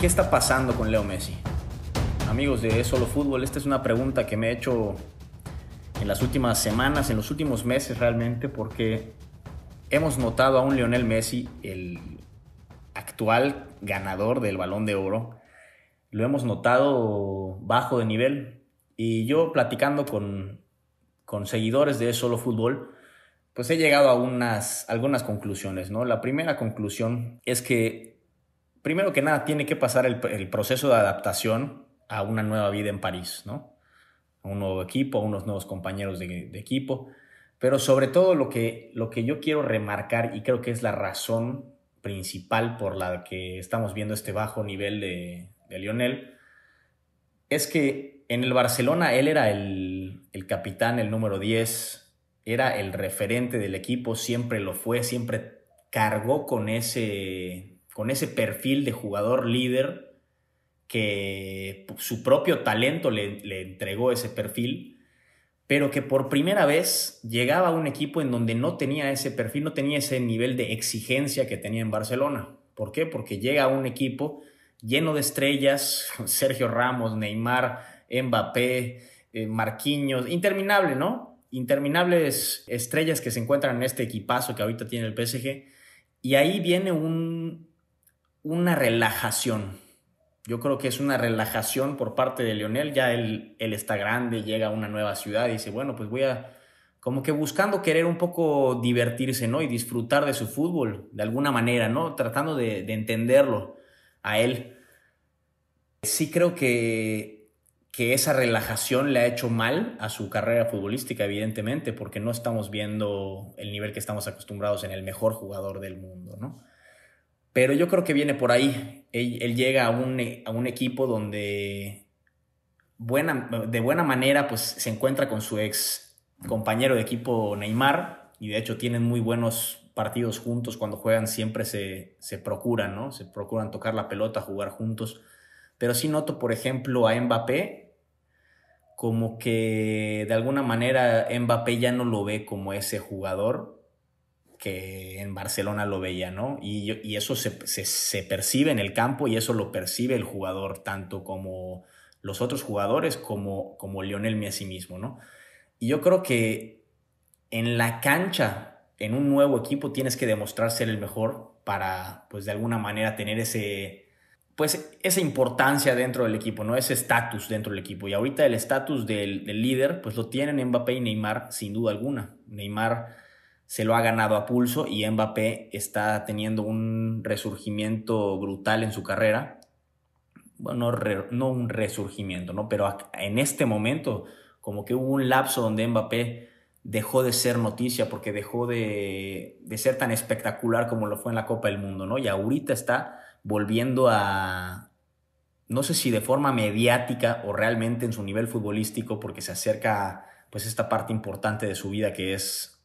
¿Qué está pasando con Leo Messi? Amigos de Solo Fútbol, esta es una pregunta que me he hecho en las últimas semanas, en los últimos meses realmente, porque hemos notado a un Lionel Messi, el actual ganador del balón de oro, lo hemos notado bajo de nivel. Y yo platicando con, con seguidores de Solo Fútbol, pues he llegado a unas, algunas conclusiones, ¿no? La primera conclusión es que primero que nada, tiene que pasar el, proceso de adaptación a una nueva vida en París, ¿no? A un nuevo equipo, a unos nuevos compañeros de, equipo. Pero sobre todo lo que, lo que yo quiero remarcar y creo que es la razón principal por la que estamos viendo este bajo nivel de, Lionel, es que en el Barcelona él era el, el, capitán, el número 10, era el referente del equipo, siempre lo fue, siempre cargó con ese, con ese perfil de jugador líder que su propio talento le, entregó ese perfil, pero que por primera vez llegaba a un equipo en donde no tenía ese perfil, no tenía ese nivel de exigencia que tenía en Barcelona. ¿Por qué? Porque llega a un equipo lleno de estrellas, Sergio Ramos, Neymar, Mbappé, eh, Marquinhos, interminable, ¿no? Interminables estrellas que se encuentran en este equipazo que ahorita tiene el PSG. Y ahí viene un, una relajación. Yo creo que es una relajación por parte de Lionel. Ya él, está grande, llega a una nueva ciudad y dice, bueno, pues voy a, como que buscando querer un poco divertirse, ¿no? Y disfrutar de su fútbol, de alguna manera, ¿no? Tratando de, de entenderlo a él. Sí creo que, que esa relajación le ha hecho mal a su carrera futbolística, evidentemente, porque no estamos viendo el nivel que estamos acostumbrados en el mejor jugador del mundo, ¿no? Pero yo creo que viene por ahí. Él, llega a un, a un, equipo donde buena, de buena manera pues, se encuentra con su ex compañero de equipo Neymar y de hecho tienen muy buenos partidos juntos cuando juegan siempre se, se procuran, ¿no? Se procuran tocar la pelota, jugar juntos. Pero sí noto, por ejemplo, a Mbappé como que de alguna manera Mbappé ya no lo ve como ese jugador que en Barcelona lo veía, ¿no? Y, eso se, percibe en el campo y eso lo percibe el jugador, tanto como los otros jugadores como, como Lionel Messi mismo, ¿no? Y yo creo que en la cancha, en un nuevo equipo, tienes que demostrar ser el mejor para, pues de alguna manera, tener ese, pues esa importancia dentro del equipo, ¿no? Ese estatus dentro del equipo. Y ahorita el estatus del, del líder, pues lo tienen Mbappé y Neymar, sin duda alguna. Neymar se lo ha ganado a pulso y Mbappé está teniendo un resurgimiento brutal en su carrera. Bueno, no, un resurgimiento, ¿no? Pero en este momento, como que hubo un lapso donde Mbappé dejó de ser noticia porque dejó de, de, ser tan espectacular como lo fue en la Copa del Mundo, ¿no? Y ahorita está volviendo a, no sé si de forma mediática o realmente en su nivel futbolístico, porque se acerca pues esta parte importante de su vida que es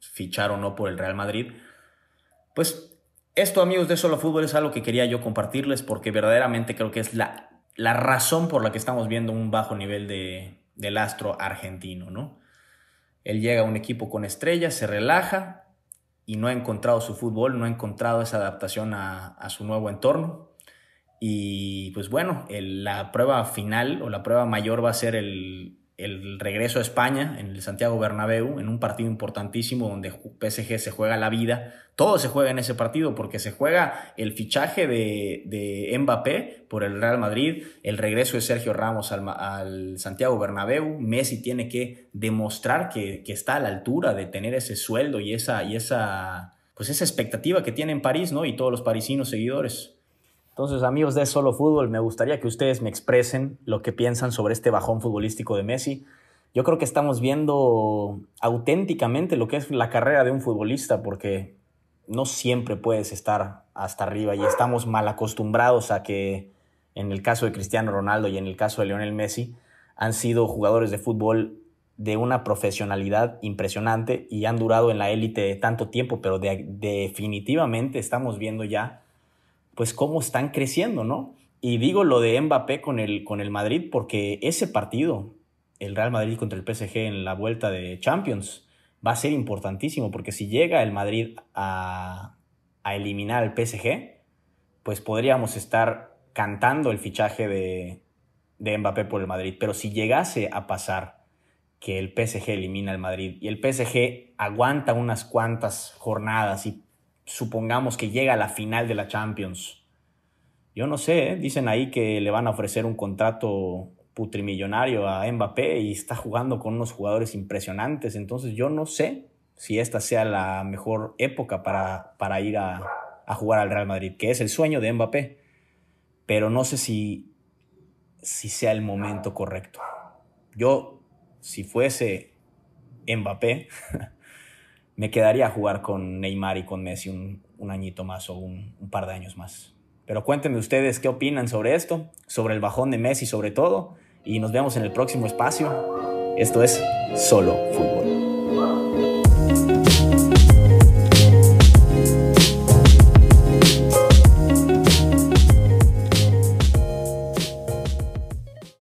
fichar o no por el Real Madrid. Pues esto, amigos de Solo Fútbol, es algo que quería yo compartirles porque verdaderamente creo que es la, la razón por la que estamos viendo un bajo nivel de, del astro argentino, ¿no? Él llega a un equipo con estrellas, se relaja y no ha encontrado su fútbol, no ha encontrado esa adaptación a, a su nuevo entorno. Y pues bueno, la prueba final o la prueba mayor va a ser el, el regreso a España en el Santiago Bernabéu, en un partido importantísimo donde PSG se juega la vida. Todo se juega en ese partido porque se juega el fichaje de, de Mbappé por el Real Madrid, el regreso de Sergio Ramos al, Santiago Bernabéu. Messi tiene que demostrar que, que, está a la altura de tener ese sueldo y esa, y esa, pues esa expectativa que tiene en París, ¿no? Y todos los parisinos seguidores. Entonces, amigos de Solo Fútbol, me gustaría que ustedes me expresen lo que piensan sobre este bajón futbolístico de Messi. Yo creo que estamos viendo auténticamente lo que es la carrera de un futbolista, porque no siempre puedes estar hasta arriba y estamos mal acostumbrados a que en el caso de Cristiano Ronaldo y en el caso de Lionel Messi han sido jugadores de fútbol de una profesionalidad impresionante y han durado en la élite tanto tiempo, pero definitivamente estamos viendo ya pues cómo están creciendo, ¿no? Y digo lo de Mbappé con el, con el Madrid porque ese partido, el Real Madrid contra el PSG en la vuelta de Champions, va a ser importantísimo porque si llega el Madrid a, a eliminar al PSG, pues podríamos estar cantando el fichaje de, de Mbappé por el Madrid, pero si llegase a pasar que el PSG elimina al Madrid y el PSG aguanta unas cuantas jornadas y supongamos que llega a la final de la Champions, yo no sé, ¿eh? dicen ahí que le van a ofrecer un contrato putrimillonario a Mbappé y está jugando con unos jugadores impresionantes, entonces yo no sé si esta sea la mejor época para, para ir a, a jugar al Real Madrid, que es el sueño de Mbappé, pero no sé si, si sea el momento correcto. Yo, si fuese Mbappé, me quedaría a jugar con Neymar y con Messi un, un añito más o un, un, par de años más. Pero cuéntenme ustedes qué opinan sobre esto, sobre el bajón de Messi sobre todo, y nos vemos en el próximo espacio. Esto es Solo Fútbol.